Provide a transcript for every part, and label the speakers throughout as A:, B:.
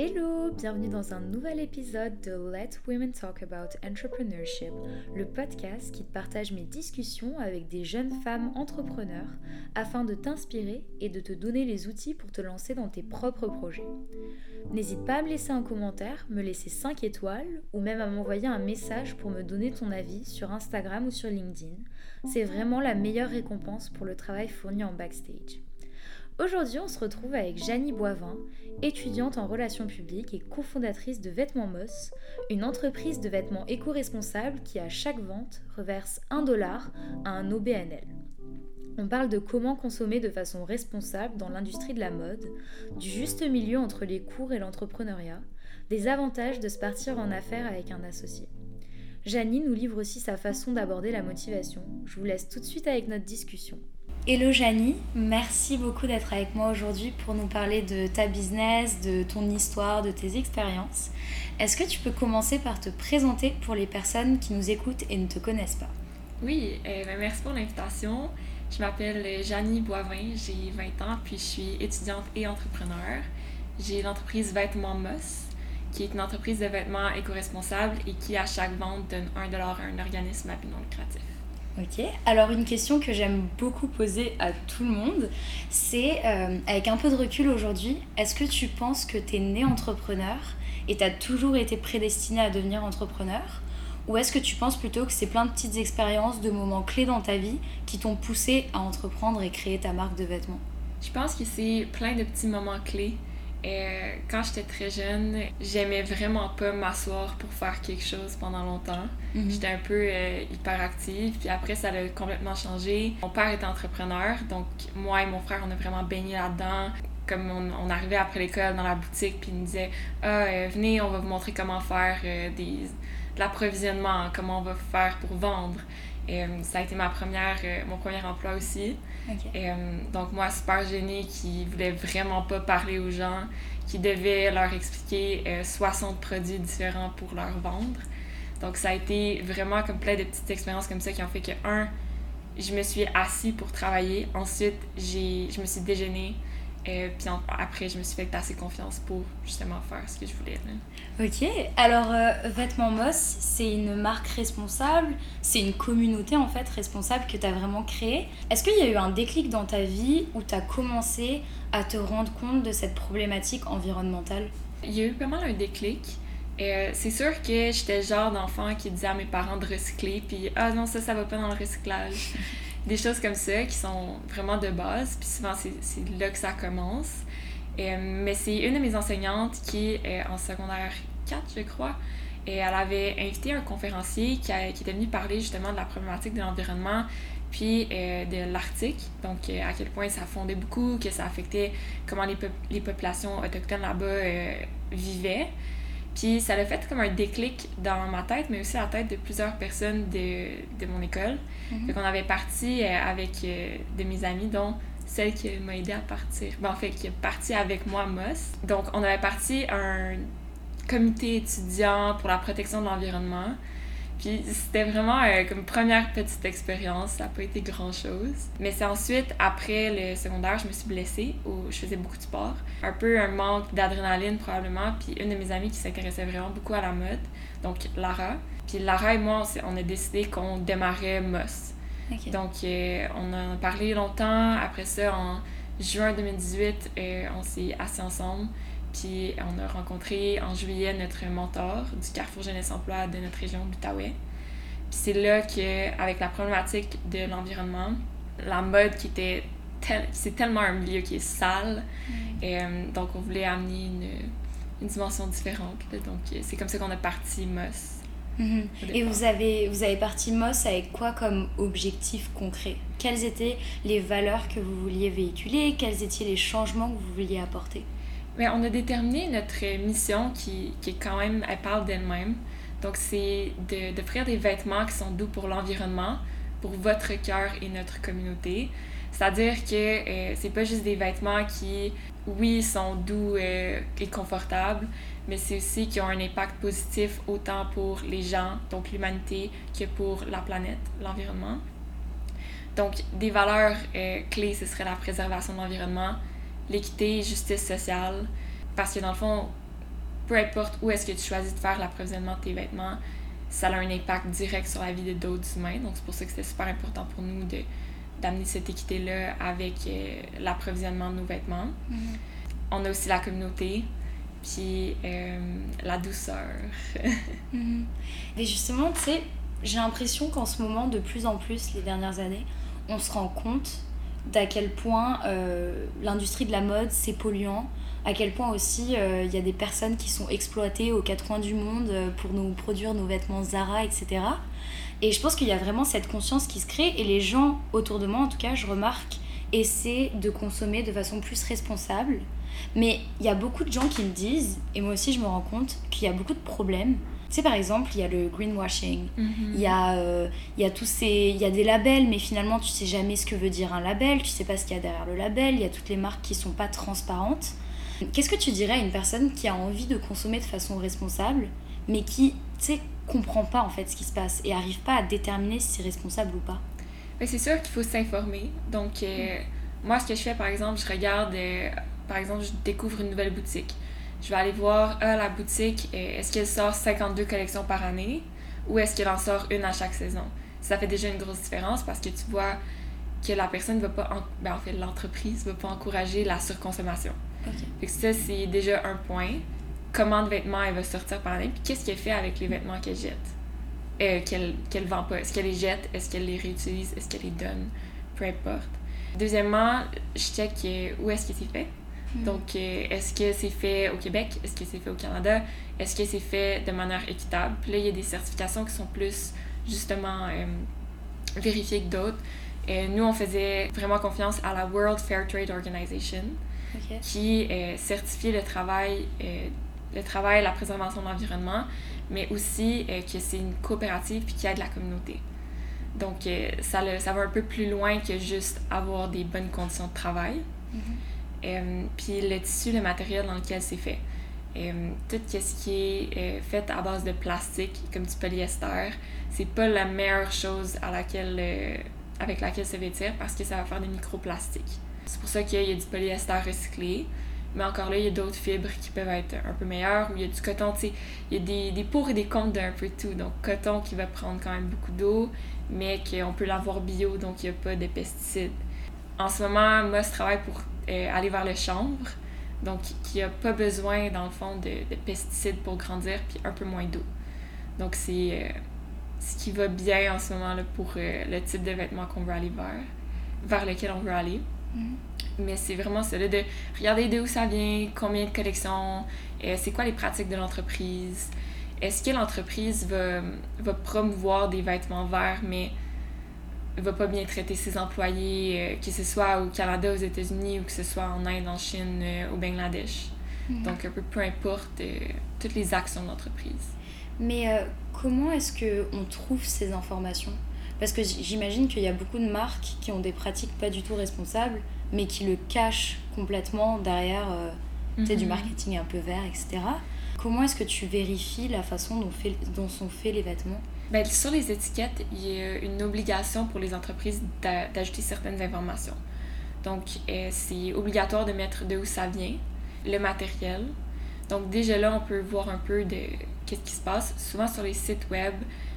A: Hello, bienvenue dans un nouvel épisode de Let Women Talk About Entrepreneurship, le podcast qui partage mes discussions avec des jeunes femmes entrepreneurs afin de t'inspirer et de te donner les outils pour te lancer dans tes propres projets. N'hésite pas à me laisser un commentaire, me laisser 5 étoiles ou même à m'envoyer un message pour me donner ton avis sur Instagram ou sur LinkedIn. C'est vraiment la meilleure récompense pour le travail fourni en backstage. Aujourd'hui, on se retrouve avec Janie Boivin, étudiante en relations publiques et cofondatrice de Vêtements Moss, une entreprise de vêtements éco-responsables qui, à chaque vente, reverse 1 dollar à un OBNL. On parle de comment consommer de façon responsable dans l'industrie de la mode, du juste milieu entre les cours et l'entrepreneuriat, des avantages de se partir en affaires avec un associé. Janie nous livre aussi sa façon d'aborder la motivation. Je vous laisse tout de suite avec notre discussion. Hello Janie, merci beaucoup d'être avec moi aujourd'hui pour nous parler de ta business, de ton histoire, de tes expériences. Est-ce que tu peux commencer par te présenter pour les personnes qui nous écoutent et ne te connaissent pas?
B: Oui, euh, ben, merci pour l'invitation. Je m'appelle Janie Boivin, j'ai 20 ans, puis je suis étudiante et entrepreneur. J'ai l'entreprise Vêtements Moss, qui est une entreprise de vêtements éco-responsables et qui, à chaque vente, donne 1$ à un organisme à but non lucratif.
A: Ok, alors une question que j'aime beaucoup poser à tout le monde, c'est euh, avec un peu de recul aujourd'hui, est-ce que tu penses que tu es né entrepreneur et tu as toujours été prédestiné à devenir entrepreneur? Ou est-ce que tu penses plutôt que c'est plein de petites expériences, de moments clés dans ta vie qui t'ont poussé à entreprendre et créer ta marque de vêtements?
B: Je pense que c'est plein de petits moments clés euh, quand j'étais très jeune, j'aimais vraiment pas m'asseoir pour faire quelque chose pendant longtemps. Mhm. J'étais un peu euh, hyperactive, puis après ça a complètement changé. Mon père était entrepreneur, donc moi et mon frère, on a vraiment baigné là-dedans. Comme on, arrivait après l'école dans la boutique, puis il nous disait Ah, euh, venez, on va vous montrer comment faire des, de l'approvisionnement, comment on va faire pour vendre. Et, ça a été ma première, mon premier emploi aussi. Et, euh, donc, moi, super gênée, qui voulait vraiment pas parler aux gens, qui devait leur expliquer 60 euh, produits différents pour leur vendre. Donc, ça a été vraiment comme plein de petites expériences comme ça qui ont fait que, un, je me suis assise pour travailler. Ensuite, j'ai, je me suis déjeunée. Et puis après, je me suis fait assez confiance pour justement faire ce que je voulais.
A: Ok, alors euh, Vêtements Moss, c'est une marque responsable, c'est une communauté en fait responsable que tu as vraiment créée. Est-ce qu'il y a eu un déclic dans ta vie où tu as commencé à te rendre compte de cette problématique environnementale?
B: Il y a eu pas mal un déclic. Euh, c'est sûr que j'étais le genre d'enfant qui disait à mes parents de recycler, puis ah non, ça, ça va pas dans le recyclage. des choses comme ça qui sont vraiment de base. Puis souvent, c'est là que ça commence. Euh, mais c'est une de mes enseignantes qui est en secondaire 4, je crois. Et elle avait invité un conférencier qui, était venu parler justement de la problématique de l'environnement puis euh, de l'Arctique, donc euh, à quel point ça fondait beaucoup, que ça affectait comment les, les populations autochtones là-bas vivaient. Puis ça l'a fait comme un déclic dans ma tête, mais aussi la tête de plusieurs personnes de, de mon école. Mm On avait parti euh, avec euh, de mes amis, dont celle qui m'a aidé à partir. Ben, en fait, qui est partie avec moi, Moss. Donc, on avait parti un comité étudiant pour la protection de l'environnement. Puis c'était vraiment euh, comme première petite expérience, ça n'a pas été grand chose. Mais c'est ensuite, après le secondaire, je me suis blessée, où je faisais beaucoup de sport. Un peu un manque d'adrénaline probablement, puis une de mes amies qui s'intéressait vraiment beaucoup à la mode, donc Lara. Puis Lara et moi, on, a décidé qu'on démarrait Moss. Donc euh, on en a parlé longtemps. Après ça, en juin 2018, euh, on s'est assis ensemble. Puis on a rencontré en juillet notre mentor du Carrefour Jeunesse Emploi de notre région d'Outaouais. Puis c'est là que, avec la problématique de l'environnement, la mode qui était c'est tellement un milieu qui est sale, et, euh, donc on voulait amener une, une dimension différente. donc euh, c'est comme ça qu'on a parti Moss.
A: Mhm. Et vous avez, vous avez parti Moss avec quoi comme objectif concret? Quelles étaient les valeurs que vous vouliez véhiculer? Quels étaient les changements que vous vouliez apporter?
B: Mais on a déterminé notre mission qui, qui est quand même, elle parle d'elle-même. Donc, c'est d'offrir des vêtements qui sont doux pour l'environnement, pour votre cœur et notre communauté. C'est-à-dire que euh, c'est pas juste des vêtements qui, oui, sont doux euh, et confortables, mais c'est aussi qui ont un impact positif autant pour les gens, donc l'humanité, que pour la planète, l'environnement. Donc, des valeurs euh, clés, ce serait la préservation de l'environnement, l'équité, justice sociale, parce que dans le fond, peu importe où est-ce que tu choisis de faire l'approvisionnement de tes vêtements, ça a un impact direct sur la vie d'autres humains. Donc, c'est pour ça que c'était super important pour nous de, d'amener cette équité-là avec euh, l'approvisionnement de nos vêtements.
A: Mhm.
B: On a aussi la communauté, puis euh, la douceur.
A: Mhm. Mais justement, tu sais, j'ai l'impression qu'en ce moment, de plus en plus, les dernières années, on se rend compte d'à quel point euh, l'industrie de la mode, c'est polluant, à quel point aussi euh, il y a des personnes qui sont exploitées aux quatre coins du monde euh, pour nous produire nos vêtements Zara, etc. Et je pense qu'il y a vraiment cette conscience qui se crée et les gens autour de moi, en tout cas, je remarque, essaient de consommer de façon plus responsable. Mais il y a beaucoup de gens qui me disent, et moi aussi je me rends compte, qu'il y a beaucoup de problèmes. Tu sais, par exemple, il y a le greenwashing, il y, a, euh, y a tous ces... Il y a des labels, mais finalement, tu sais jamais ce que veut dire un label, tu sais pas ce qu'il y a derrière le label, il y a toutes les marques qui sont pas transparentes. Qu'est-ce que tu dirais à une personne qui a envie de consommer de façon responsable, mais qui, tu sais, comprend pas en fait ce qui se passe et arrive pas à déterminer si c'est responsable ou pas?
B: Mais c'est sûr qu'il faut s'informer. Donc, euh, moi, ce que je fais, par exemple, je regarde, euh, par exemple, je découvre une nouvelle boutique. Je vais aller voir, ah, la boutique, euh, est-ce qu'elle sort 52 collections par année ou est-ce qu'elle en sort une à chaque saison? Ça fait déjà une grosse différence parce que tu vois que la personne ne va pas, en... ben, en fait, l'entreprise va pas encourager la surconsommation. Fait que ça, c'est déjà un point. Comment de vêtements elle va sortir par année, puis qu'est-ce qu'elle fait avec les vêtements qu'elle jette, euh, qu'elle qu'elle vend pas. Est-ce qu'elle les jette, est-ce qu'elle les réutilise, est-ce qu'elle les donne, peu importe. Deuxièmement, je check euh, où est-ce que c'est fait. Donc, euh, est-ce que c'est fait au Québec? Est-ce que c'est fait au Canada? Est-ce que c'est fait de manière équitable? Puis là, il y a des certifications qui sont plus, justement, euh, vérifiées que d'autres. Et nous, on faisait vraiment confiance à la World Fair Trade Organization, qui euh, certifie le travail, euh, le travail, la préservation de l'environnement, mais aussi euh, que c'est une coopérative puis qu'il y a de la communauté. Donc, euh, ça, le- ça va un peu plus loin que juste avoir des bonnes conditions de travail. Euh, puis le tissu, le matériel dans lequel c'est fait. Euh, tout ce qui est euh, fait à base de plastique, comme du polyester, c'est pas la meilleure chose à laquelle, euh, avec laquelle se vêtir parce que ça va faire des microplastiques. C'est pour ça qu'il y a du polyester recyclé. Mais encore là, il y a d'autres fibres qui peuvent être un peu meilleures. Ou il y a du coton, tu sais, il y a des, des pour et des contre d'un peu tout. Donc, coton qui va prendre quand même beaucoup d'eau, mais qu'on peut l'avoir bio, donc il n'y a pas de pesticides. En ce moment, moi, je travaille pour euh, aller vers le chanvre, donc qui n'a pas besoin, dans le fond, de, de pesticides pour grandir, puis un peu moins d'eau. Donc, c'est euh, ce qui va bien en ce moment là, pour euh, le type de vêtements qu'on veut aller vers, vers lequel on veut aller. Mais c'est vraiment cela de regarder d'où ça vient, combien de collections, c'est quoi les pratiques de l'entreprise. Est-ce que l'entreprise va, va promouvoir des vêtements verts, mais va pas bien traiter ses employés, euh, que ce soit au Canada, aux États-Unis ou que ce soit en Inde, en Chine, euh, au Bangladesh. Donc, un peu peu importe euh, toutes les actions de l'entreprise.
A: Mais comment est-ce que on trouve ces informations? Parce que j'imagine qu'il y a beaucoup de marques qui ont des pratiques pas du tout responsables, mais qui le cachent complètement derrière euh, du
B: Mhm.
A: marketing un peu vert, etc. Comment est-ce que tu vérifies la façon dont, fait- dont sont faits les vêtements?
B: Ben, sur les étiquettes, il y a une obligation pour les entreprises d'a- d'ajouter certaines informations. Donc, euh, c'est obligatoire de mettre de où ça vient, le matériel. Donc, déjà là, on peut voir un peu de qu'est-ce qui se passe. Souvent, sur les sites web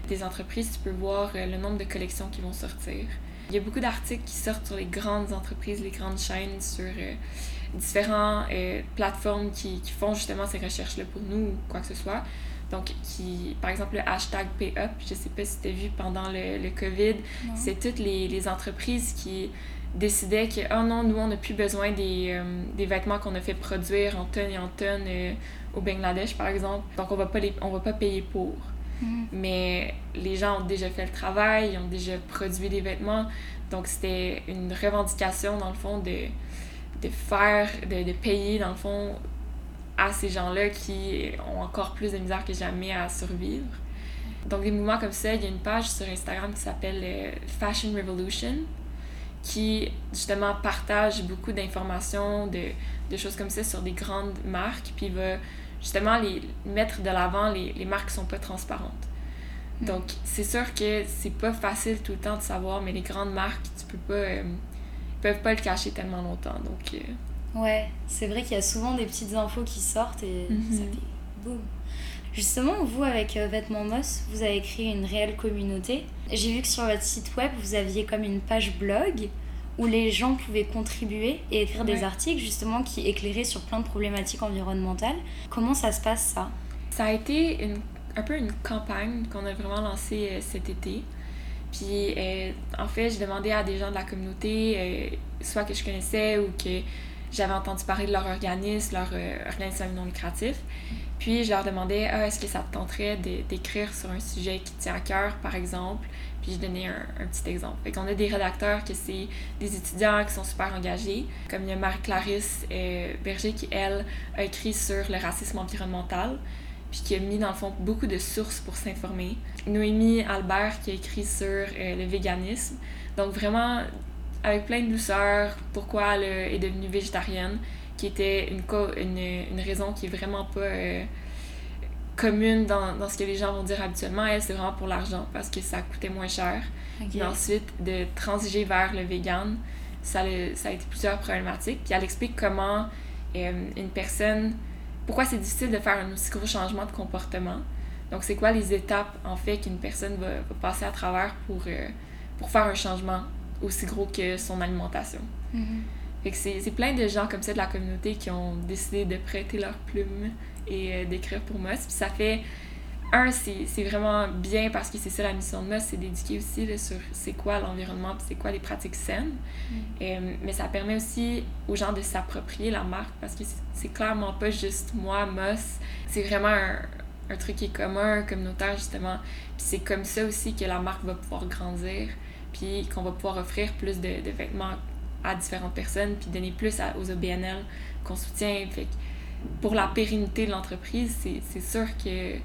B: des entreprises, tu peux voir euh, le nombre de collections qui vont sortir. Il y a beaucoup d'articles qui sortent sur les grandes entreprises, les grandes chaînes, sur euh, différentes plateformes qui font justement ces recherches-là pour nous ou quoi que ce soit. Donc, qui, par exemple, le hashtag PayUp, je sais pas si tu as vu pendant le, le COVID, c'est toutes les, les entreprises qui décidaient que, oh non, nous, on n'a plus besoin des, euh, des vêtements qu'on a fait produire en tonnes et en tonnes euh, au Bangladesh, par exemple. Donc, on va pas, les, on va pas payer pour. Mais les gens ont déjà fait le travail, ils ont déjà produit des vêtements. Donc, c'était une revendication, dans le fond, de, de faire, de, de payer, dans le fond, à ces gens-là qui ont encore plus de misère que jamais à survivre. Donc, des mouvements comme ça, il y a une page sur Instagram qui s'appelle euh, Fashion Revolution, qui justement partage beaucoup d'informations, de, de, choses comme ça sur des grandes marques, puis va justement les mettre de l'avant les, les, marques qui sont pas transparentes. Mm. Donc, c'est sûr que c'est pas facile tout le temps de savoir, mais les grandes marques, tu peux pas. Euh, peuvent pas le cacher tellement longtemps. Donc. Euh...
A: Ouais, c'est vrai qu'il y a souvent des petites infos qui sortent et -hmm. ça fait boum. Justement, vous, avec euh, Vêtements Moss, vous avez créé une réelle communauté. J'ai vu que sur votre site web, vous aviez comme une page blog où les gens pouvaient contribuer et écrire ouais. des articles justement qui éclairaient sur plein de problématiques environnementales. Comment ça se passe ça?
B: Ça a été une, un peu une campagne qu'on a vraiment lancée euh, cet été. Puis euh, en fait, je demandais à des gens de la communauté, euh, soit que je connaissais ou que j'avais entendu parler de leur organisme, leur euh, organisme non lucratif. Puis je leur demandais ah, est-ce que ça te tenterait d'écrire sur un sujet qui tient à cœur, par exemple? Puis je donnais un, petit exemple. Fait qu'on a des rédacteurs que c'est des étudiants qui sont super engagés, comme il y Marie-Clarisse euh, Berger qui, elle, a écrit sur le racisme environnemental, puis qui a mis, dans le fond, beaucoup de sources pour s'informer. Noémie Albert qui a écrit sur euh, le véganisme. Donc vraiment, avec plein de douceur, pourquoi elle est devenue végétarienne, qui était une, une, une raison qui est vraiment pas euh, commune dans, dans, ce que les gens vont dire habituellement. Elle, c'est vraiment pour l'argent, parce que ça coûtait moins cher. Okay. Et ensuite, de transiger vers le vegan, ça, ça a été plusieurs problématiques. Puis elle explique comment euh, une personne... Pourquoi c'est difficile de faire un aussi gros changement de comportement. Donc, c'est quoi les étapes, en fait, qu'une personne va, va, passer à travers pour, euh, pour faire un changement aussi gros que son alimentation. Mm -hmm. Fait que c'est plein de gens comme ça de la communauté qui ont décidé de prêter leur plume et euh, d'écrire pour Moss. Puis ça fait. Un, c'est vraiment bien parce que c'est ça la mission de Moss, c'est d'éduquer aussi là, sur c'est quoi l'environnement c'est quoi les pratiques saines. Mm. Et, mais ça permet aussi aux gens de s'approprier la marque parce que c'est clairement pas juste moi, Moss. C'est vraiment un, un truc qui est commun, communautaire justement. Puis c'est comme ça aussi que la marque va pouvoir grandir puis qu'on va pouvoir offrir plus de, vêtements à différentes personnes, puis donner plus aux OBNL qu'on soutient. Pour la pérennité de l'entreprise, c'est sûr que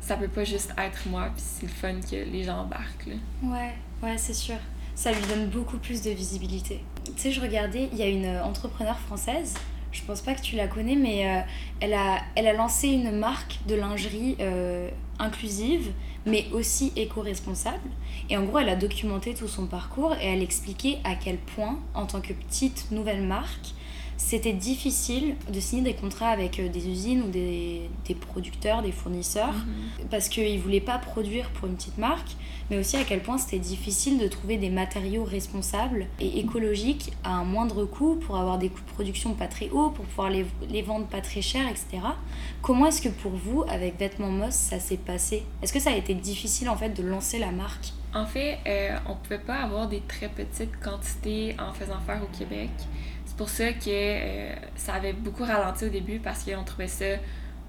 B: ça peut pas juste être moi, puis c'est le fun que les gens embarquent.
A: Ouais, ouais, c'est sûr. Ça lui donne beaucoup plus de visibilité. Tu sais, je regardais, il y a une entrepreneure française, je pense pas que tu la connais, mais euh, elle, a, elle a lancé une marque de lingerie euh, inclusive, mais aussi éco-responsable. Et en gros, elle a documenté tout son parcours et elle expliquait à quel point, en tant que petite nouvelle marque, c'était difficile de signer des contrats avec euh, des usines ou des, des producteurs, des fournisseurs, mmh. parce qu'ils ne voulaient pas produire pour une petite marque, mais aussi à quel point c'était difficile de trouver des matériaux responsables et écologiques à un moindre coût pour avoir des coûts de production pas très hauts, pour pouvoir les, les vendre pas très cher, etc. Comment est-ce que pour vous, avec Vêtements Moss, ça s'est passé? Est-ce que ça a été difficile en fait de lancer la marque?
B: En fait, euh, on pouvait pas avoir des très petites quantités en faisant faire au Québec. C'est pour ça que euh, ça avait beaucoup ralenti au début parce qu'on trouvait ça,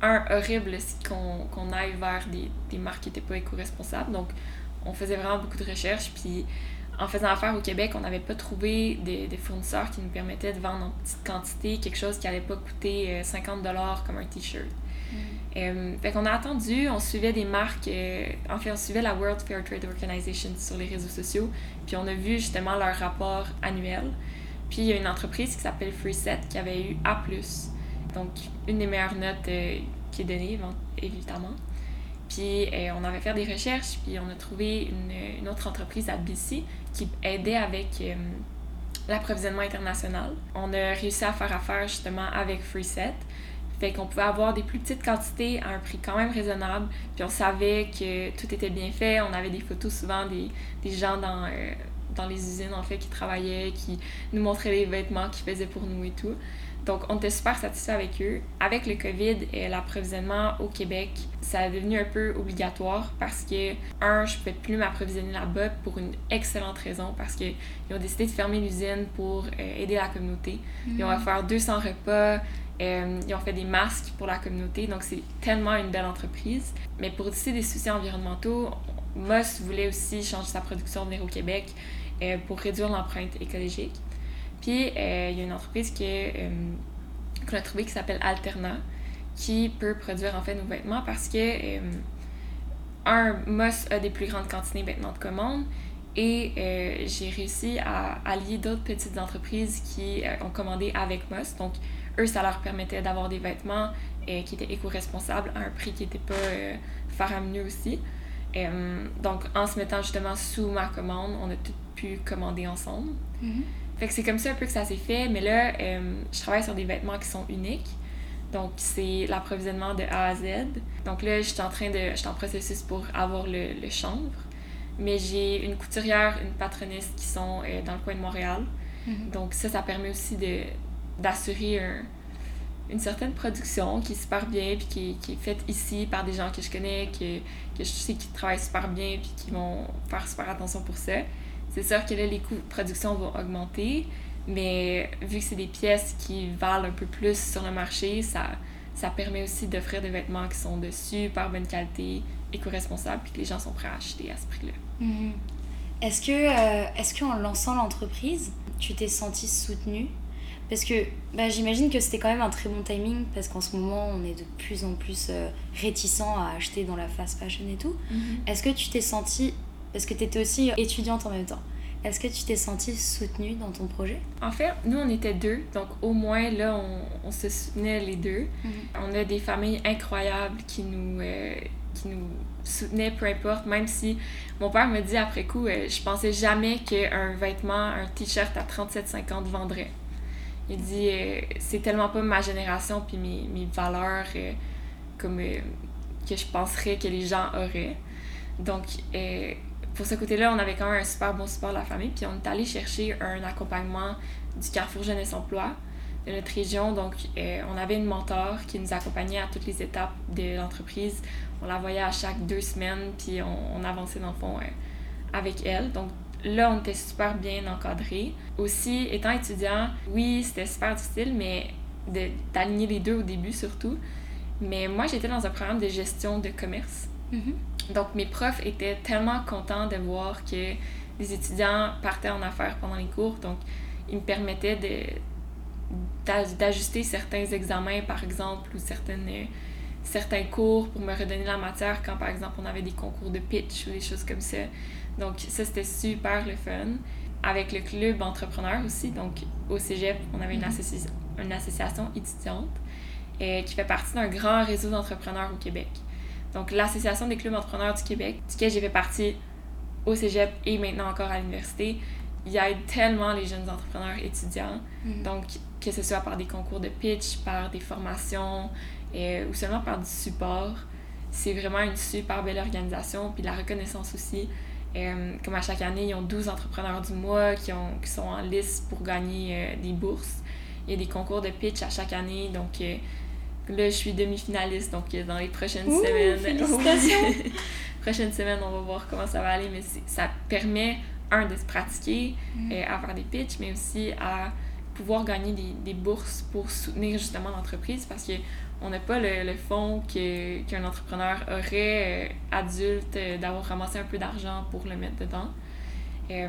B: un, horrible qu'on qu aille vers des, des marques qui n'étaient pas éco-responsables. Donc, on faisait vraiment beaucoup de recherches. Puis, en faisant affaire au Québec, on n'avait pas trouvé des, des, fournisseurs qui nous permettaient de vendre en petite quantité quelque chose qui n'allait pas coûter 50$ euh, comme un t-shirt. Mm. Euh, fait qu'on a attendu, on suivait des marques, euh, en fait, on suivait la World Fair Trade Organization sur les réseaux sociaux, puis on a vu justement leur rapport annuel. Puis il y a une entreprise qui s'appelle FreeSet qui avait eu A, donc une des meilleures notes euh, qui est donnée, évidemment. Puis euh, on avait fait des recherches, puis on a trouvé une, autre entreprise à BC qui aidait avec euh, l'approvisionnement international. On a réussi à faire affaire justement avec FreeSet. Fait qu'on pouvait avoir des plus petites quantités à un prix quand même raisonnable. Puis on savait que tout était bien fait. On avait des photos souvent des, des gens dans, dans les usines en fait qui travaillaient, qui nous montraient les vêtements qu'ils faisaient pour nous et tout. Donc on était super satisfait avec eux. Avec le COVID et l'approvisionnement au Québec, ça est devenu un peu obligatoire parce que, un, je ne pouvais plus m'approvisionner là-bas pour une excellente raison parce qu'ils ont décidé de fermer l'usine pour euh, aider la communauté. Ils ont offert 200 repas, euh, ils ont fait des masques pour la communauté, donc c'est tellement une belle entreprise. Mais pour aussi des soucis environnementaux, Moss voulait aussi changer sa production, venir au Québec euh, pour réduire l'empreinte écologique. Puis, euh, il y a une entreprise euh, qu'on a trouvée qui s'appelle Alterna, qui peut produire en fait nos vêtements parce que un, Moss a des plus grandes quantités maintenant de commandes et j'ai réussi à allier d'autres petites entreprises qui ont commandé avec Moss. Donc, eux, ça leur permettait d'avoir des vêtements qui étaient éco-responsables à un prix qui n'était pas faramineux aussi. Donc, en se mettant justement sous ma commande, on a tout pu commander ensemble.
A: Mhm.
B: Fait que c'est comme ça un peu que ça s'est fait. Mais là, je travaille sur des vêtements qui sont uniques. Donc, c'est l'approvisionnement de A à Z. Donc là, je suis en train de... Je suis en processus pour avoir le, le chanvre. Mais j'ai une couturière, une patroniste qui sont euh, dans le coin de Montréal.
A: Mhm.
B: Donc ça, ça permet aussi de, d'assurer un- une certaine production qui est super bien, puis qui, qui est faite ici par des gens que je connais, que, que je sais qui travaillent super bien, puis qui vont faire super attention pour ça. C'est sûr que là, les coûts de production vont augmenter, mais vu que c'est des pièces qui valent un peu plus sur le marché, ça, ça permet aussi d'offrir des vêtements qui sont de super bonne qualité, éco-responsables, puis que les gens sont prêts à acheter à ce prix-là.
A: Mhm. Est-ce que, euh, est-ce qu'en lançant l'entreprise, tu t'es sentie soutenue? Parce que bah, j'imagine que c'était quand même un très bon timing, parce qu'en ce moment, on est de plus en plus euh, réticent à acheter dans la fast fashion et tout. Est-ce que tu t'es sentie, parce que tu étais aussi étudiante en même temps, est-ce que tu t'es sentie soutenue dans ton projet?
B: En fait, nous, on était deux, donc au moins, là, on, on se soutenait les deux.
A: Mhm.
B: On a des familles incroyables qui nous, euh, qui nous soutenaient, peu importe, même si mon père me dit après coup, euh, je pensais jamais qu'un vêtement, un t-shirt à 37,50 vendrait. Il dit, euh, c'est tellement pas ma génération puis mes, mes valeurs euh, comme euh, que je penserais que les gens auraient. Donc, pour ce côté-là, on avait quand même un super bon support de la famille. Puis on est allé chercher un accompagnement du Carrefour Jeunesse Emploi de notre région. Donc, on avait une mentor qui nous accompagnait à toutes les étapes de l'entreprise. On la voyait à chaque deux semaines, puis on, on avançait dans le fond avec elle. Donc, là, on était super bien encadrés. Aussi, étant étudiant, oui, c'était super difficile, mais de- d'aligner les deux au début surtout. Mais moi, j'étais dans un programme de gestion de commerce.
A: Mhm.
B: Donc, mes profs étaient tellement contents de voir que les étudiants partaient en affaires pendant les cours. Donc, ils me permettaient d'ajuster certains examens, par exemple, ou certaines, euh, certains cours pour me redonner la matière quand, par exemple, on avait des concours de pitch ou des choses comme ça. Donc, ça, c'était super le fun. Avec le club entrepreneur aussi, donc au cégep, on avait une,
A: Mhm.
B: associ- une association étudiante euh, qui fait partie d'un grand réseau d'entrepreneurs au Québec. Donc, l'Association des clubs entrepreneurs du Québec, duquel j'ai fait partie au cégep et maintenant encore à l'université, il aide tellement les jeunes entrepreneurs étudiants.
A: Mhm.
B: Donc, que ce soit par des concours de pitch, par des formations euh, ou seulement par du support, c'est vraiment une super belle organisation. Puis la reconnaissance aussi. Euh, comme à chaque année, ils ont 12 entrepreneurs du mois qui, ont, qui sont en liste pour gagner euh, des bourses. Il y a des concours de pitch à chaque année. Donc euh, là, je suis demi-finaliste. Donc dans les prochaines
A: Ouh,
B: semaines.
A: félicitations!
B: Prochaines semaines, on va voir comment ça va aller. Mais ça permet, un, de se pratiquer euh, à faire des pitchs, mais aussi à pouvoir gagner des, des bourses pour soutenir justement l'entreprise parce que on n'a pas le, le qu'un entrepreneur aurait euh, adulte euh, d'avoir ramassé un peu d'argent pour le mettre dedans. Euh,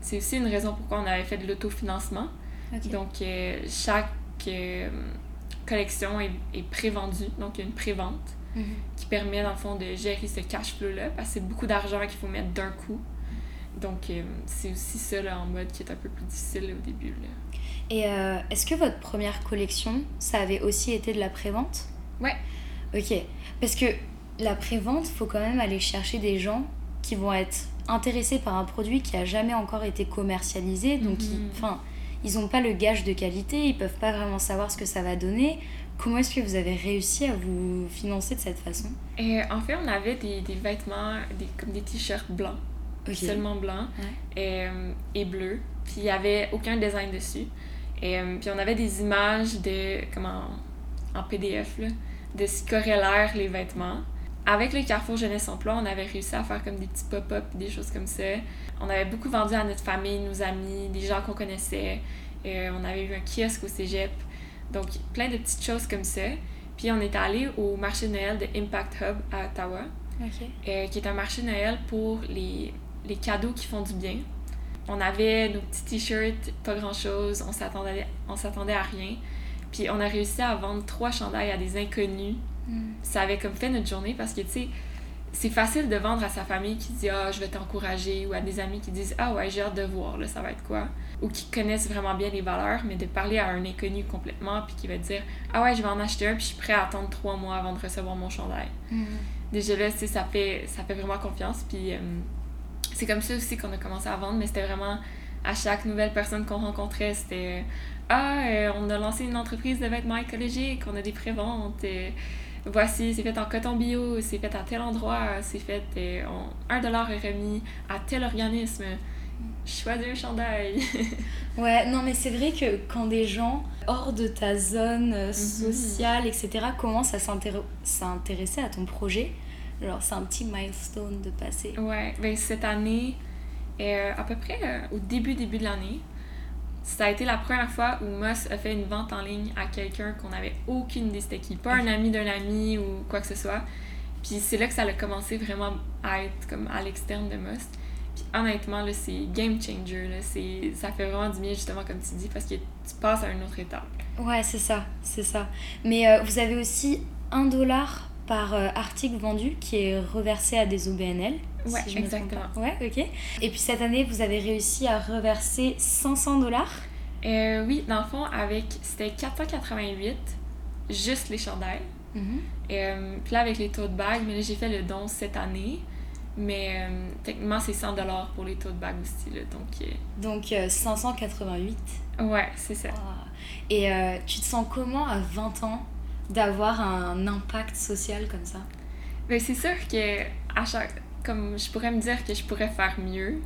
B: c'est aussi une raison pourquoi on avait fait de l'autofinancement. Donc, chaque collection est, est pré-vendue, donc il y a une pré-vente
A: Mhm.
B: qui permet dans le fond de gérer ce cash flow-là parce que c'est beaucoup d'argent qu'il faut mettre d'un coup. Donc, c'est aussi ça là, en mode qui est un peu plus difficile là, au début. Là.
A: Et euh, est-ce que votre première collection, ça avait aussi été de la prévente?
B: Ouais.
A: Ok. Parce que la prévente, faut quand même aller chercher des gens qui vont être intéressés par un produit qui a jamais encore été commercialisé. Donc, ils-
B: Mhm.
A: enfin, ils n'ont pas le gage de qualité, ils peuvent pas vraiment savoir ce que ça va donner. Comment est-ce que vous avez réussi à vous financer de cette façon?
B: Et en fait, on avait des, des vêtements, des, comme des t-shirts blancs,
A: Ok.
B: seulement blancs et, euh, et bleus. Puis il n'y avait aucun design dessus. Et euh, puis on avait des images de, comment, en PDF, là, de ce l'air les vêtements. Avec le Carrefour Jeunesse Emploi, on avait réussi à faire comme des petits pop-up, des choses comme ça. On avait beaucoup vendu à notre famille, nos amis, des gens qu'on connaissait. Euh, on avait eu un kiosque au cégep. Donc, plein de petites choses comme ça. Puis on est allé au marché de Noël de Impact Hub à Ottawa, euh, qui est un marché de Noël pour les, les cadeaux qui font du bien. On avait nos petits t-shirts, pas grand-chose, on s'attendait, on s'attendait à rien. Puis on a réussi à vendre trois chandails à des inconnus.
A: Mhm.
B: Ça avait comme fait notre journée parce que, tu sais, c'est facile de vendre à sa famille qui dit ah je vais t'encourager ou à des amis qui disent ah ouais j'ai hâte de voir là ça va être quoi? Ou qui connaissent vraiment bien les valeurs mais de parler à un inconnu complètement puis qui va dire ah ouais je vais en acheter un puis je suis prêt à attendre trois mois avant de recevoir mon chandail
A: Mhm.
B: déjà là tu sais, ça fait ça fait vraiment confiance puis euh, c'est comme ça aussi qu'on a commencé à vendre mais c'était vraiment à chaque nouvelle personne qu'on rencontrait c'était ah euh, on a lancé une entreprise de vêtements écologiques on a des préventes euh, voici, c'est fait en coton bio, c'est fait à tel endroit, c'est fait, euh, on- un dollar est remis à tel organisme. Choisis un chandail.
A: Ouais, non, mais c'est vrai que quand des gens hors de ta zone euh, sociale, etc., commencent à s'intér- s'intéresser à ton projet, genre c'est un petit milestone de passer.
B: ouais, ben cette année, euh, à peu près euh, au début, début de l'année, ça a été la première fois où Moss a fait une vente en ligne à quelqu'un qu'on n'avait aucune idée c'était qui. Pas un ami d'un ami ou quoi que ce soit. Puis c'est là que ça a commencé vraiment à être comme à l'externe de Moss. Puis honnêtement, là, c'est game changer. Là. C'est, ça fait vraiment du bien, justement, comme tu dis, parce que tu passes à une autre étape.
A: Ouais, c'est ça, c'est ça. Mais euh, vous avez aussi un dollar par euh, article vendu qui est reversé à des OBNL.
B: Ouais,
A: si je
B: exactement.
A: Ouais, ok. Et puis cette année, vous avez réussi à reverser 500 dollars?
B: Euh, oui, dans le fond, avec, c'était 488, juste les chandails. Euh, puis là, avec les tote bags, mais là, j'ai fait le don cette année. Mais euh, techniquement, c'est 100 pour les tote bags aussi. Là, donc,
A: Donc euh, 588.
B: ouais, c'est ça.
A: Ah. Et euh, tu te sens comment à 20 ans? D'avoir un impact social comme ça?
B: Ben, c'est sûr que à chaque comme je pourrais me dire que je pourrais faire mieux.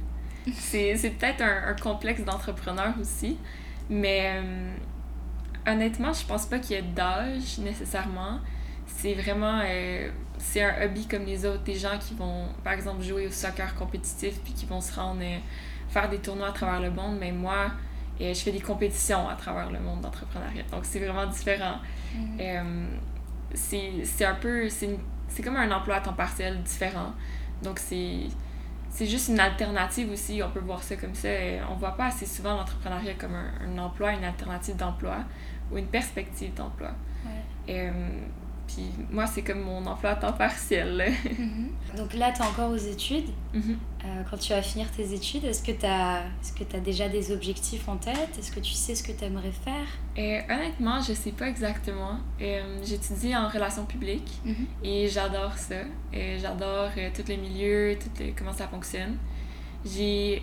B: C'est, c'est peut-être un, un complexe d'entrepreneur aussi. Mais euh, honnêtement, je pense pas qu'il y ait d'âge nécessairement. C'est vraiment euh, c'est un hobby comme les autres. Des gens qui vont, par exemple, jouer au soccer compétitif puis qui vont se rendre euh, faire des tournois à travers le monde. Mais moi, euh, je fais des compétitions à travers le monde d'entrepreneuriat. Donc c'est vraiment différent. Euh, c'est c'est un peu c'est comme un emploi à temps partiel différent. Donc c'est c'est juste une alternative aussi. On peut voir ça comme ça. Euh, on voit pas assez souvent l'entrepreneuriat comme un, un emploi une alternative d'emploi ou une perspective d'emploi. Euh, puis moi c'est comme mon emploi à temps partiel là.
A: Donc là, tu es encore aux études.
B: Mhm.
A: Euh, quand tu vas finir tes études, est-ce que tu as, déjà des objectifs en tête? Est-ce que tu sais ce que tu aimerais faire?
B: Euh, honnêtement je sais pas exactement Euh, j'étudie en relations publiques Et j'adore ça. Euh, j'adore tous les milieux, tout le- comment ça fonctionne. J'ai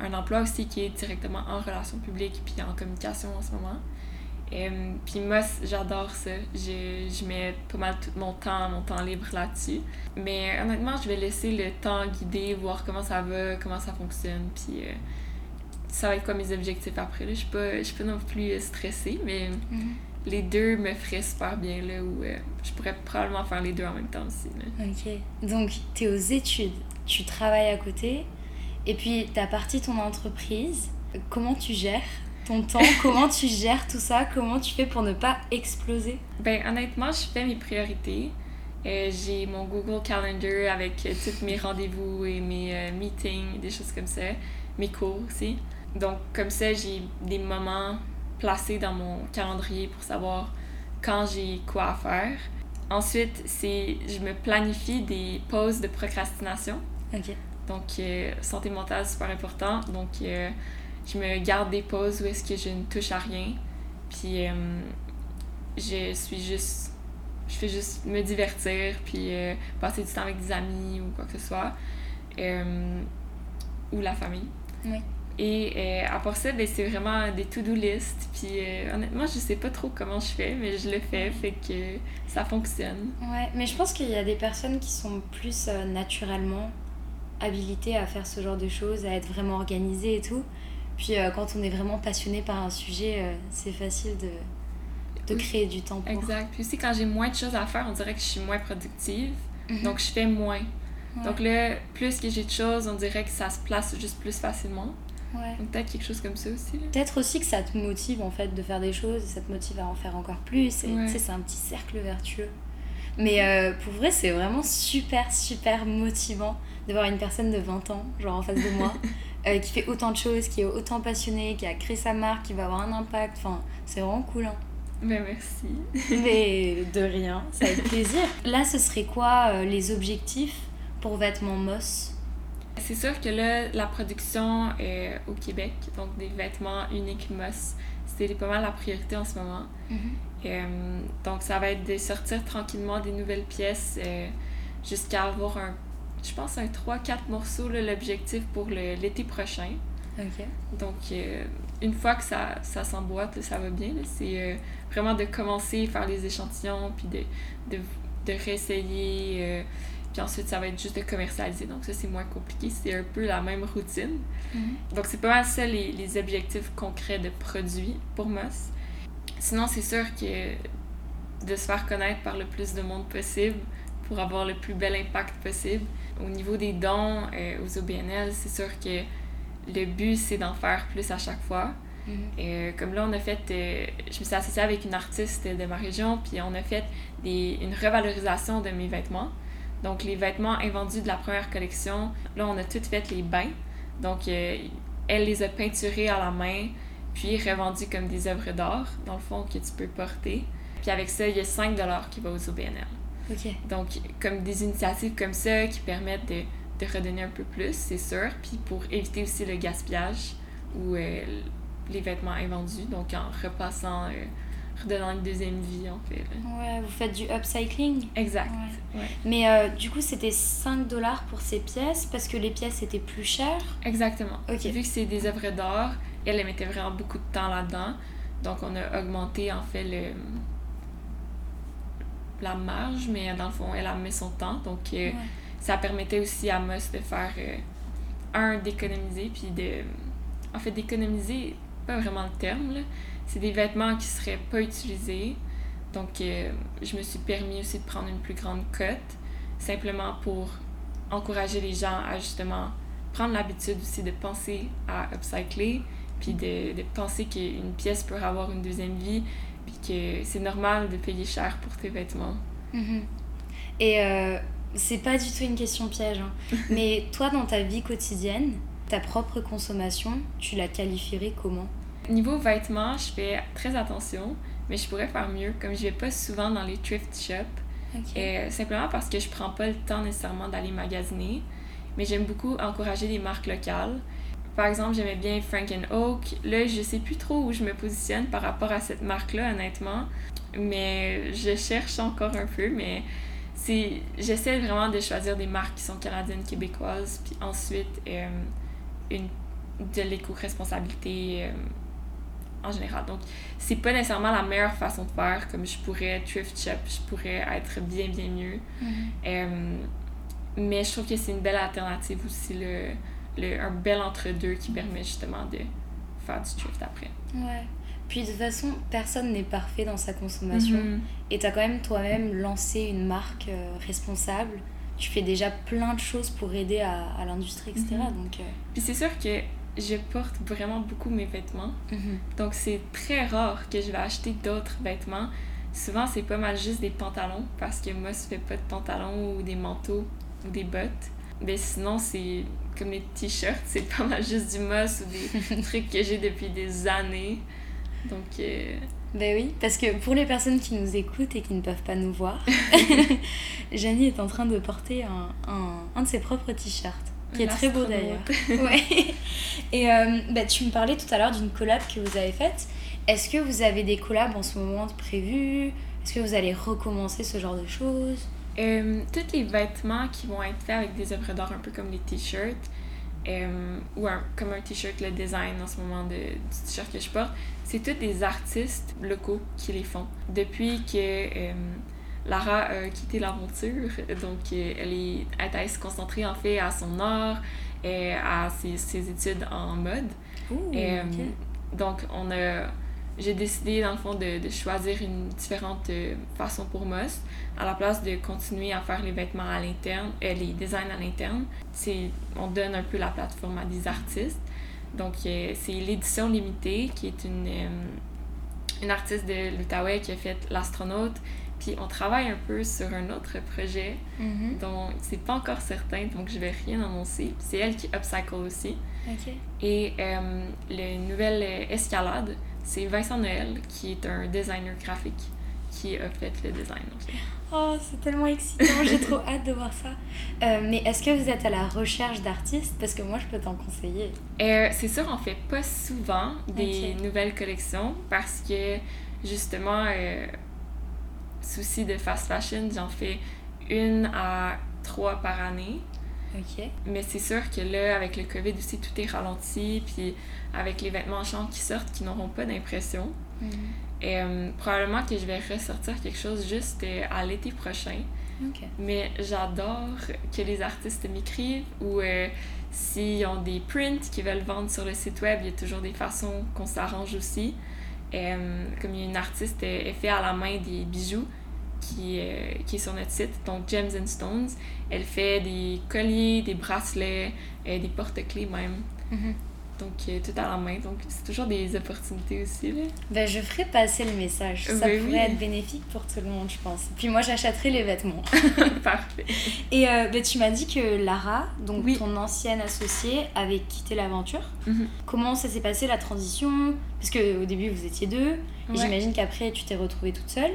B: un emploi aussi qui est directement en relations publiques puis en communication en ce moment. Euh, puis moi, j'adore ça. Je, je mets pas mal tout mon temps, mon temps libre là-dessus. Mais honnêtement, je vais laisser le temps guider, voir comment ça va, comment ça fonctionne. Puis euh, ça va être quoi mes objectifs après. là. Je suis pas, je suis pas non plus euh, stressée, mais les deux me feraient super bien là où euh, je pourrais probablement faire les deux en même temps aussi là.
A: Ok. Donc, tu es aux études, tu travailles à côté, et puis tu as parti ton entreprise. Comment tu gères ton temps Comment tu gères tout ça Comment tu fais pour ne pas exploser?
B: Ben honnêtement je fais mes priorités. Euh, j'ai mon Google Calendar avec euh, tous mes rendez-vous et mes euh, meetings des choses comme ça mes cours aussi. Donc comme ça j'ai des moments placés dans mon calendrier pour savoir quand j'ai quoi à faire. Ensuite c'est je me planifie des pauses de procrastination.
A: Ok.
B: Donc, santé mentale, super important. Donc, je me garde des pauses où est-ce que je ne touche à rien. Puis, euh, je suis juste. Je fais juste me divertir, puis euh, passer du temps avec des amis ou quoi que ce soit. Euh, ou la famille.
A: Oui.
B: Et à part ça, ben, c'est vraiment des to-do list. Puis, honnêtement, je sais pas trop comment je fais, mais je le fais, fait que ça fonctionne.
A: Ouais, mais je pense qu'il y a des personnes qui sont plus naturellement habilitées à faire ce genre de choses, à être vraiment organisées et tout. Puis euh, quand on est vraiment passionné par un sujet, euh, c'est facile de, de créer du temps pour.
B: Exact. Puis aussi, quand j'ai moins de choses à faire, on dirait que je suis moins productive.
A: Mhm.
B: Donc, je fais moins.
A: Ouais.
B: Donc là, plus que j'ai de choses, on dirait que ça se place juste plus facilement.
A: Ouais.
B: Donc, peut-être quelque chose comme ça aussi.
A: Peut-être aussi que ça te motive en fait de faire des choses, et ça te motive à en faire encore plus.
B: Ouais.
A: tu sais, c'est un petit cercle vertueux. Mais euh, pour vrai, c'est vraiment super, super motivant de voir une personne de 20 ans, genre en face de moi, euh, qui fait autant de choses, qui est autant passionnée, qui a créé sa marque, qui va avoir un impact. Enfin, c'est vraiment cool. Hein.
B: Ben, merci.
A: Mais de rien, ça fait plaisir. Là, ce serait quoi euh, les objectifs pour vêtements Moss?
B: C'est sûr que là, la production euh, au Québec, donc des vêtements uniques Moss, c'est pas mal la priorité en ce moment.
A: Mhm.
B: Euh, donc, ça va être de sortir tranquillement des nouvelles pièces jusqu'à avoir un, je pense, un 3-4 morceaux, l'objectif pour l'été prochain.
A: Ok.
B: Donc, euh, une fois que ça, ça s'emboîte, ça va bien. C'est euh, vraiment de commencer faire les échantillons, puis de, de, de réessayer. euh, puis ensuite, ça va être juste de commercialiser. Donc, ça, c'est moins compliqué. C'est un peu la même routine.
A: Mhm.
B: Donc, c'est pas mal ça les, les objectifs concrets de produits pour Moss. Sinon, c'est sûr que de se faire connaître par le plus de monde possible pour avoir le plus bel impact possible. Au niveau des dons euh, aux OBNL, c'est sûr que le but, c'est d'en faire plus à chaque fois. Euh, comme là, on a fait, euh, je me suis associée avec une artiste de ma région, puis on a fait des, une revalorisation de mes vêtements. Donc, les vêtements invendus de la première collection, là, on a toutes fait les bains. Donc, euh, elle les a peinturés à la main, puis revendus comme des œuvres d'art, dans le fond, que tu peux porter. Puis avec ça, il y a 5 qui va aux OBNL. Donc, comme des initiatives comme ça qui permettent de, de redonner un peu plus, c'est sûr. Puis pour éviter aussi le gaspillage ou euh, les vêtements invendus, donc en repassant, euh, redonnant une deuxième vie, en fait. là.
A: Ouais, vous faites du upcycling
B: Exact.
A: Ouais.
B: Ouais.
A: Mais euh, du coup, c'était 5 dollars pour ces pièces parce que les pièces étaient plus chères?
B: Exactement. Vu que c'est des œuvres d'art, elle, elle mettait vraiment beaucoup de temps là-dedans. Donc, on a augmenté, en fait, le la marge, mais dans le fond, elle a mis son temps. Donc, euh,
A: Ouais.
B: ça permettait aussi à Moss de faire, euh, un, d'économiser, puis de... En fait, d'économiser, pas vraiment le terme, là. C'est des vêtements qui seraient pas utilisés. Donc, euh, je me suis permis aussi de prendre une plus grande cote, simplement pour encourager les gens à justement prendre l'habitude aussi de penser à upcycler, puis de, de penser qu'une pièce peut avoir une deuxième vie, puis que c'est normal de payer cher pour tes vêtements.
A: Mhm. Et euh, c'est pas du tout une question piège, hein. mais toi, dans ta vie quotidienne, ta propre consommation, tu la qualifierais comment?
B: Niveau vêtements, je fais très attention, mais je pourrais faire mieux, comme je vais pas souvent dans les thrift shops,
A: Ok.
B: euh, simplement parce que je prends pas le temps nécessairement d'aller magasiner, mais j'aime beaucoup encourager les marques locales. Par exemple, j'aimais bien Frank Oak. Là, je sais plus trop où je me positionne par rapport à cette marque-là, honnêtement, mais je cherche encore un peu, mais c'est j'essaie vraiment de choisir des marques qui sont canadiennes, québécoises, puis ensuite euh, une de l'éco-responsabilité euh, en général. Donc, c'est pas nécessairement la meilleure façon de faire, comme je pourrais thrift shop, je pourrais être bien, bien mieux.
A: Mhm.
B: Euh, mais je trouve que c'est une belle alternative aussi, le, le, un bel entre-deux qui permet justement de faire du thrift après.
A: Ouais. Puis de toute façon, personne n'est parfait dans sa consommation.
B: Mhm.
A: Et t'as quand même toi-même lancé une marque euh, responsable. Tu fais déjà plein de choses pour aider à, à l'industrie, etc.
B: Mhm.
A: Donc, euh,
B: Puis c'est sûr que je porte vraiment beaucoup mes vêtements.
A: mhm.
B: Donc c'est très rare que je vais acheter d'autres vêtements. Souvent c'est pas mal juste des pantalons parce que moi je fais pas de pantalons ou des manteaux ou des bottes. Mais sinon c'est comme les t-shirts, c'est pas mal juste du moss ou des trucs que j'ai depuis des années. Donc euh,
A: Ben oui, parce que pour les personnes qui nous écoutent et qui ne peuvent pas nous voir, Janie est en train de porter un, un, un de ses propres t-shirts, qui est très beau d'ailleurs. Ouais. Et euh, bah, tu me parlais tout à l'heure d'une collab que vous avez faite. Est-ce que vous avez des collabs en ce moment prévus? Est-ce que vous allez recommencer ce genre de choses?
B: Euh, tous les vêtements qui vont être faits avec des œuvres d'art, un peu comme les t-shirts, euh, ou un- comme un t-shirt, le design en ce moment de, du t-shirt que je porte, c'est tous des artistes locaux qui les font. Depuis que euh, Lara a quitté l'aventure, donc euh, elle est elle est se concentrer en fait à son art, et à ses, ses études en mode. Euh, Donc, on a, j'ai décidé, dans le fond, de, de choisir une différente euh, façon pour Moss. À la place de continuer à faire les vêtements à l'interne, euh, les designs à l'interne, c'est, on donne un peu la plateforme à des artistes. Donc, euh, c'est l'édition limitée, qui est une, euh, une artiste de l'Outaouais qui a fait L'astronaute. Puis, on travaille un peu sur un autre projet
A: Mhm.
B: dont c'est pas encore certain, donc je vais rien annoncer. C'est elle qui upcycle aussi. Et le nouvelle euh, escalade, c'est Vincent Noël, qui est un designer graphique, qui a fait le design. aussi.
A: Oh, c'est tellement excitant, j'ai trop hâte de voir ça. Euh, mais est-ce que vous êtes à la recherche d'artistes? Parce que moi, je peux t'en conseiller.
B: Euh, c'est sûr, on fait pas souvent des nouvelles collections parce que justement, euh, souci de fast fashion, j'en fais une à trois par année.
A: Ok.
B: Mais c'est sûr que là, avec le COVID aussi, tout est ralenti. Puis avec les vêtements en chambre qui sortent, qui n'auront pas d'impression. Euh, probablement que je vais ressortir quelque chose juste euh, à l'été prochain. Mais j'adore que les artistes m'écrivent ou euh, s'ils ont des prints qu'ils veulent vendre sur le site web, il y a toujours des façons qu'on s'arrange aussi. Euh, comme il y a une artiste, elle fait à la main des bijoux qui, euh, qui est sur notre site, donc Gems and Stones. Elle fait des colliers, des bracelets, euh, des porte-clés même.
A: Mhm.
B: Donc euh, tout à la main. Donc c'est toujours des opportunités aussi. Là.
A: Ben, je ferai passer le message. Ça
B: Ben
A: pourrait
B: oui.
A: être bénéfique pour tout le monde, je pense. Puis moi, j'achèterai les vêtements.
B: Parfait.
A: Et euh, ben, tu m'as dit que Lara, donc
B: Oui.
A: ton ancienne associée, avait quitté l'aventure.
B: Mhm.
A: Comment ça s'est passé la transition? Parce qu'au début, vous étiez deux. Et
B: Ouais.
A: j'imagine qu'après, tu t'es retrouvée toute seule.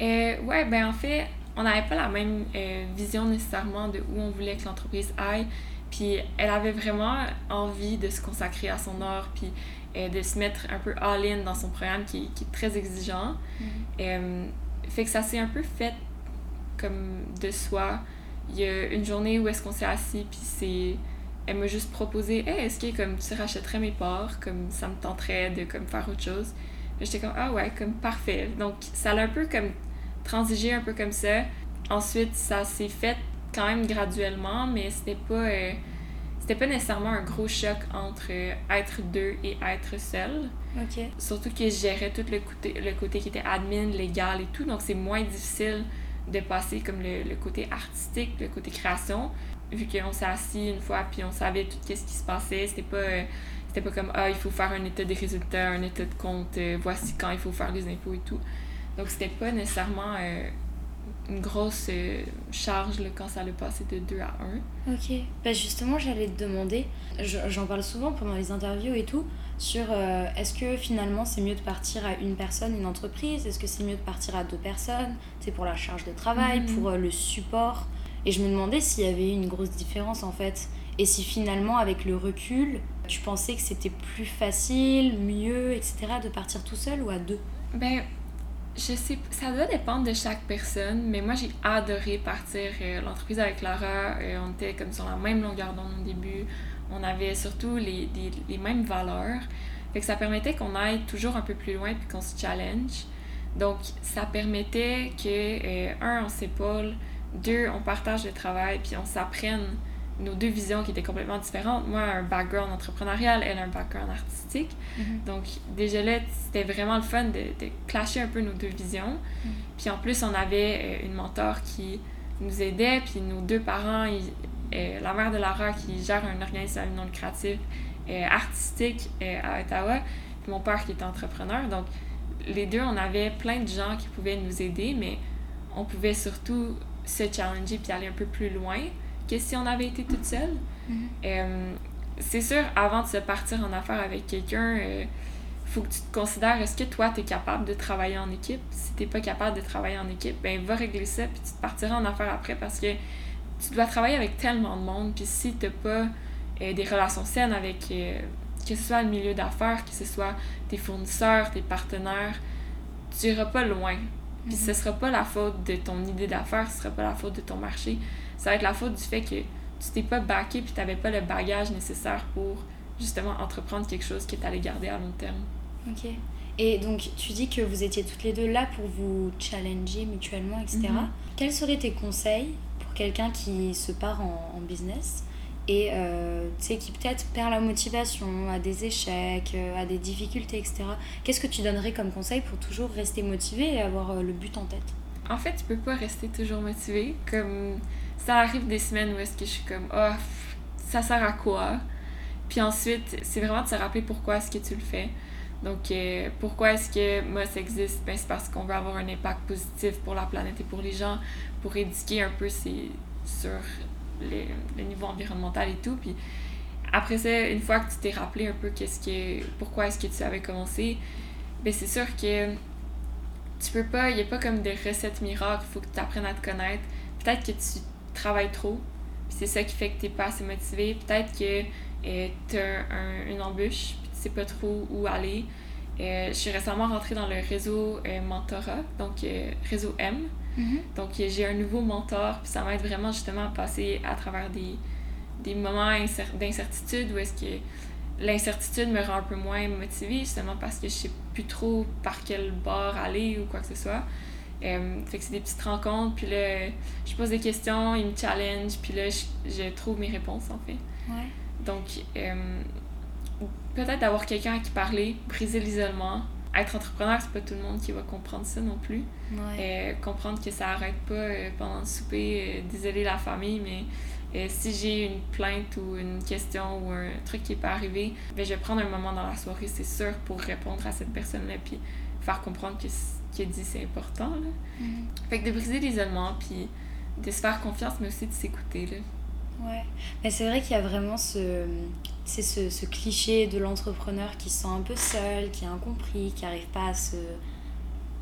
B: Euh, ouais, ben en fait, on n'avait pas la même euh, vision nécessairement de où on voulait que l'entreprise aille. Puis elle avait vraiment envie de se consacrer à son art, puis euh, de se mettre un peu all-in dans son programme qui, qui est très exigeant. Euh, fait que ça s'est un peu fait comme de soi. Il y a une journée où est-ce qu'on s'est assis, puis c'est... Elle m'a juste proposé « Hey, est-ce que comme, tu rachèterais mes parts? Comme ça me tenterait de comme, faire autre chose. » J'étais comme « Ah ouais, comme parfait. » Donc ça l'a un peu comme transigé un peu comme ça. Ensuite, ça s'est fait quand même graduellement, mais c'était pas... euh, c'était pas nécessairement un gros choc entre euh, être deux et être seul. Surtout que je gérais tout le côté, le côté qui était admin, légal et tout. Donc, c'est moins difficile de passer comme le, le côté artistique, le côté création. Vu qu'on s'est assis une fois, puis on savait tout ce qui se passait. C'était pas, euh, c'était pas comme, ah, il faut faire un état des résultats, un état de compte, voici quand il faut faire les impôts et tout. Donc, c'était pas nécessairement euh, une grosse euh, charge là, quand ça allait passer de 2 à 1.
A: Ok. Bah justement, j'allais te demander, je- j'en parle souvent pendant les interviews et tout, sur euh, est-ce que finalement c'est mieux de partir à une personne, une entreprise? Est-ce que c'est mieux de partir à deux personnes? C'est pour la charge de travail,
B: Mhm.
A: pour euh, le support? Et je me demandais s'il y avait eu une grosse différence en fait. Et si finalement, avec le recul, tu pensais que c'était plus facile, mieux, etc., de partir tout seul ou à deux?
B: Ben, je sais, ça doit dépendre de chaque personne, mais moi j'ai adoré partir euh, l'entreprise avec Lara. Euh, on était comme sur la même longueur d'onde au début. On avait surtout les, les mêmes valeurs. Fait que ça permettait qu'on aille toujours un peu plus loin puis qu'on se challenge. Donc, ça permettait que, euh, un, on s'épaule, deux, on partage le travail puis on s'apprenne nos deux visions qui étaient complètement différentes. Moi, un background entrepreneurial, elle, un background artistique. Donc, déjà là, c'était vraiment le fun de, de clasher un peu nos deux visions. Puis en plus, on avait euh, une mentor qui nous aidait, puis nos deux parents, ils- euh, la mère de Lara qui gère un organisme non lucratif euh, artistique euh, à Ottawa, puis mon père qui est entrepreneur. Donc, les deux, on avait plein de gens qui pouvaient nous aider, mais on pouvait surtout se challenger puis aller un peu plus loin que si on avait été toute seule. Euh, c'est sûr, avant de se partir en affaires avec quelqu'un, euh, faut que tu te considères est-ce que toi, tu es capable de travailler en équipe? Si tu pas capable de travailler en équipe, ben va régler ça, puis tu te partiras en affaires après parce que tu dois travailler avec tellement de monde, puis si tu pas euh, des relations saines avec euh, que ce soit le milieu d'affaires, que ce soit tes fournisseurs, tes partenaires, tu iras pas loin. Puis ce sera pas la faute de ton idée d'affaires, ce sera pas la faute de ton marché. Ça va être la faute du fait que tu t'es pas backé puis t'avais pas le bagage nécessaire pour justement entreprendre quelque chose que t'allais garder à long terme.
A: Ok. Et donc, tu dis que vous étiez toutes les deux là pour vous challenger mutuellement, etc.
B: Mhm.
A: Quels seraient tes conseils pour quelqu'un qui se part en, en business et euh, tu qui peut-être perd la motivation, a des échecs, euh, a des difficultés, etc. Qu'est-ce que tu donnerais comme conseil pour toujours rester motivé et avoir euh, le but en tête?
B: En fait, tu peux pas rester toujours motivé. Comme ça arrive des semaines où est-ce que je suis comme pff, ça sert à quoi? Puis ensuite, c'est vraiment de se rappeler pourquoi est-ce que tu le fais. Donc euh, pourquoi est-ce que MOS existe? Ben, c'est parce qu'on veut avoir un impact positif pour la planète et pour les gens, pour éduquer un peu ces- sur le, le niveau environnemental et tout. Puis après ça, une fois que tu t'es rappelé un peu qu'est-ce que pourquoi est-ce que tu avais commencé, ben c'est sûr que tu peux pas, il y a pas comme des recettes miracles, il faut que tu apprennes à te connaître. Peut-être que tu travailles trop, c'est ça qui fait que t'es pas assez motivé. Peut-être que euh, tu as une embûche, puis tu sais pas trop où aller. Euh, je suis récemment rentrée dans le réseau euh, Mentorat, donc euh, réseau M.
A: Mhm.
B: Donc j'ai un nouveau mentor, puis ça m'aide vraiment justement à passer à travers des, des moments incer- d'incertitude où est-ce que l'incertitude me rend un peu moins motivée, justement parce que je sais plus trop par quel bord aller ou quoi que ce soit. Euh, fait que c'est des petites rencontres, puis là, je pose des questions, ils me challenge, puis là, je, je trouve mes réponses en fait.
A: Ouais.
B: Donc, euh, peut-être d'avoir quelqu'un à qui parler, briser l'isolement. Être entrepreneur, c'est pas tout le monde qui va comprendre ça non plus.
A: Ouais.
B: Euh, comprendre que ça arrête pas euh, pendant le souper, désolé la famille, mais euh, si j'ai une plainte ou une question ou un truc qui est pas arrivé, ben, je vais prendre un moment dans la soirée, c'est sûr, pour répondre à cette personne-là, puis faire comprendre que ce qu'il a dit, c'est important. Là.
A: Mhm.
B: Fait que de briser l'isolement, puis de se faire confiance, mais aussi de s'écouter.
A: Ouais, mais c'est vrai qu'il y a vraiment ce, c'est ce, ce cliché de l'entrepreneur qui se sent un peu seul, qui est incompris, qui n'arrive pas à se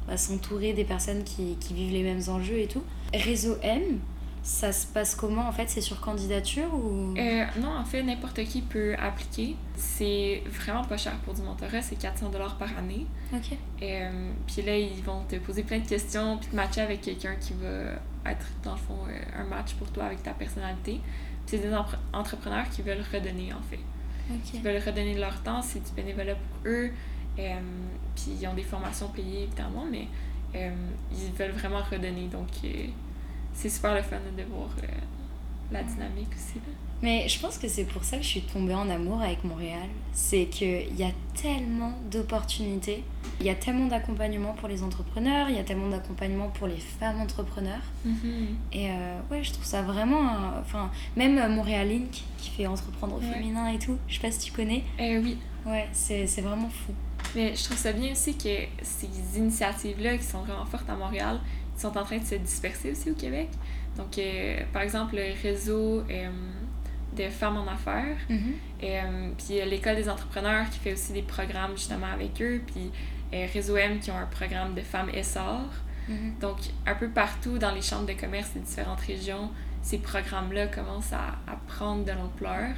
A: à s'entourer des personnes qui, qui vivent les mêmes enjeux et tout. Réseau M, ça se passe comment en fait? C'est sur candidature ou?
B: Euh, non, en fait, n'importe qui peut appliquer. C'est vraiment pas cher pour du mentorat, c'est 400$ par année.
A: Ok.
B: Euh, puis là, ils vont te poser plein de questions, puis te matcher avec quelqu'un qui va être, dans le fond, euh, un match pour toi avec ta personnalité. Puis c'est des entrepreneurs qui veulent redonner, en fait. Qui
A: Ok.
B: veulent redonner de leur temps, c'est du bénévolat pour eux. Euh, puis ils ont des formations payées, évidemment, mais euh, ils veulent vraiment redonner. Donc, c'est super le fun de voir euh, la dynamique aussi. Là.
A: Mais je pense que c'est pour ça que je suis tombée en amour avec Montréal. C'est qu'il y a tellement d'opportunités, il y a tellement d'accompagnement pour les entrepreneurs, il y a tellement d'accompagnement pour les femmes entrepreneurs. Et euh, ouais, je trouve ça vraiment. Enfin, même euh, Montréal Inc. qui fait entreprendre au
B: Ouais.
A: féminin et tout, je sais pas si tu connais.
B: Euh, oui,
A: Ouais, c'est vraiment fou.
B: Mais je trouve ça bien aussi que ces initiatives-là qui sont vraiment fortes à Montréal sont en train de se disperser aussi au Québec. Donc, euh, par exemple, le réseau euh, de femmes en affaires, euh, puis euh, l'école des entrepreneurs qui fait aussi des programmes justement avec eux, puis Réseau M qui ont un programme de femmes essor.
A: Mhm.
B: Donc, un peu partout dans les chambres de commerce des différentes régions, ces programmes-là commencent à, à prendre de l'ampleur.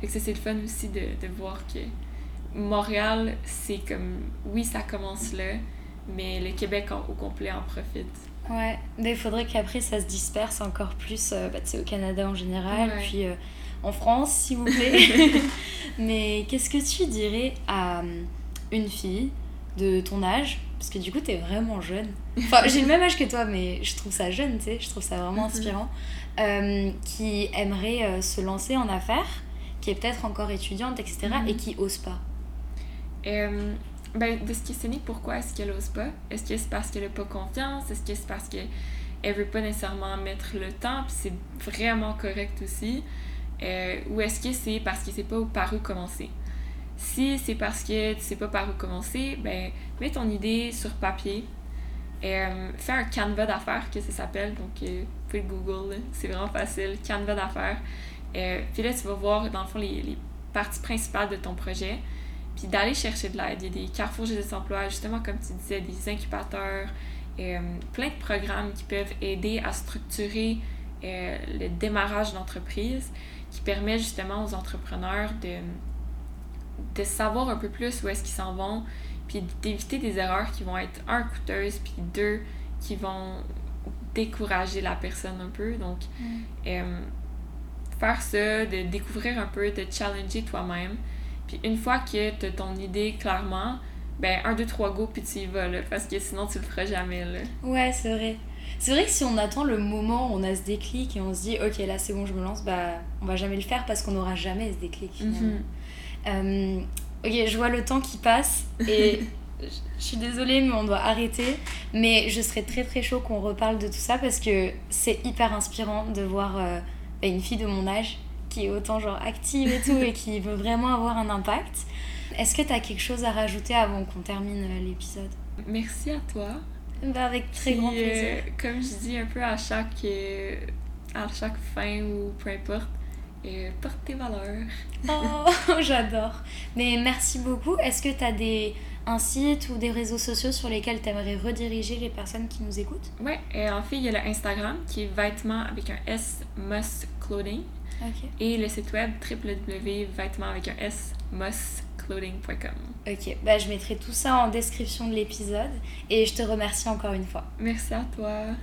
B: Fait que ça, c'est le fun aussi de, de voir que Montréal, c'est comme, oui, ça commence là, mais le Québec en- au complet en profite.
A: Ouais, mais il faudrait qu'après ça se disperse encore plus euh, bah, au Canada en général,
B: Ouais.
A: puis euh, en France, s'il vous plaît. mais qu'est-ce que tu dirais à euh, une fille de ton âge? Parce que du coup, t'es vraiment jeune. Enfin, j'ai le même âge que toi, mais je trouve ça jeune, tu sais, je trouve ça vraiment
B: Mhm.
A: inspirant. euh, qui aimerait se lancer en affaires, qui est peut-être encore étudiante, etc.,
B: Mhm.
A: et qui ose pas.
B: Ben, de se questionner pourquoi est-ce qu'elle ose pas? Est-ce que c'est parce qu'elle a pas confiance? Est-ce que c'est parce qu'elle veut pas nécessairement mettre le temps? Puis c'est vraiment correct aussi. Euh, ou est-ce que c'est parce que c'est pas par où commencer? Si c'est parce que tu sais pas par où commencer, ben, mets ton idée sur papier. Euh, fais un canevas d'affaires, que ça s'appelle. Donc, euh, Google, c'est vraiment facile. Canevas d'affaires. Euh, puis là, tu vas voir, dans le fond, les, les parties principales de ton projet puis d'aller chercher de l'aide. Il y a des carrefours des emplois, justement, comme tu disais, des incubateurs, euh, plein de programmes qui peuvent aider à structurer euh, le démarrage d'entreprise, qui permet justement aux entrepreneurs de, de savoir un peu plus où est-ce qu'ils s'en vont, puis d'éviter des erreurs qui vont être, un, coûteuses, puis deux, qui vont décourager la personne un peu. Donc, euh, faire ça, de découvrir un peu, de challenger toi-même. Puis une fois que tu as ton idée clairement, ben un, deux, trois go, puis tu y vas, là, parce que sinon tu le feras jamais. Là.
A: Ouais, c'est vrai. C'est vrai que si on attend le moment où on a ce déclic et on se dit ok là c'est bon je me lance, bah on va jamais le faire parce qu'on n'aura jamais ce déclic finalement.
B: Mhm.
A: Euh, ok je vois le temps qui passe et je je suis désolée mais on doit arrêter. Mais je serais très très chaud qu'on reparle de tout ça parce que c'est hyper inspirant de voir euh, bah, une fille de mon âge qui est autant genre active et tout et qui veut vraiment avoir un impact. Est-ce que tu as quelque chose à rajouter avant qu'on termine euh, l'épisode?
B: Merci à toi.
A: bah, Avec très
B: Puis,
A: grand
B: euh,
A: plaisir.
B: comme je dis un peu à chaque, euh, à chaque fin ou peu importe, euh, porte tes valeurs.
A: Oh, j'adore. Mais merci beaucoup. Est-ce que tu as des, un site ou des réseaux sociaux sur lesquels tu aimerais rediriger les personnes qui nous écoutent?
B: Ouais, et en fait, il y a le Instagram qui est vêtements avec un S, Must Clothing. Et le site web www.vêtements avec un S, mossclothing.com.
A: Ok, bah, je mettrai tout ça en description de l'épisode et je te remercie encore une fois.
B: Merci à toi.